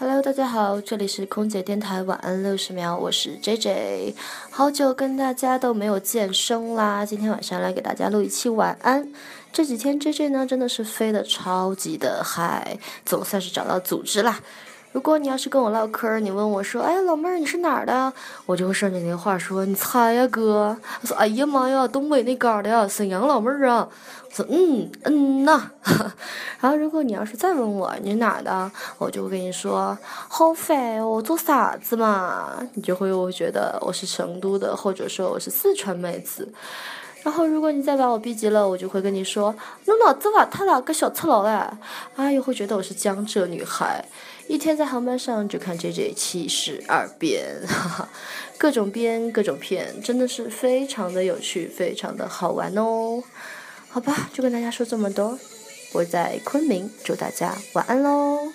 Hello，大家好，这里是空姐电台晚安六十秒，我是 J J，好久跟大家都没有健身啦，今天晚上来给大家录一期晚安。这几天 J J 呢真的是飞得超级的嗨，总算是找到组织啦。如果你要是跟我唠嗑，你问我说：“哎，老妹儿，你是哪儿的？”我就会顺着你的话说：“你猜呀，哥。”我说：“哎呀妈呀，东北那嘎的呀，沈阳老妹儿啊。”我说：“嗯嗯呐。”然后如果你要是再问我你是哪儿的，我就会跟你说：“好烦哦，做啥子嘛？”你就会我觉得我是成都的，或者说我是四川妹子。然后如果你再把我逼急了，我就会跟你说：“侬脑子瓦特了个小赤佬嘞？”啊，又会觉得我是江浙女孩。一天在航班上就看 J J 七十二变，哈哈，各种编各种骗，真的是非常的有趣，非常的好玩哦。好吧，就跟大家说这么多，我在昆明，祝大家晚安喽。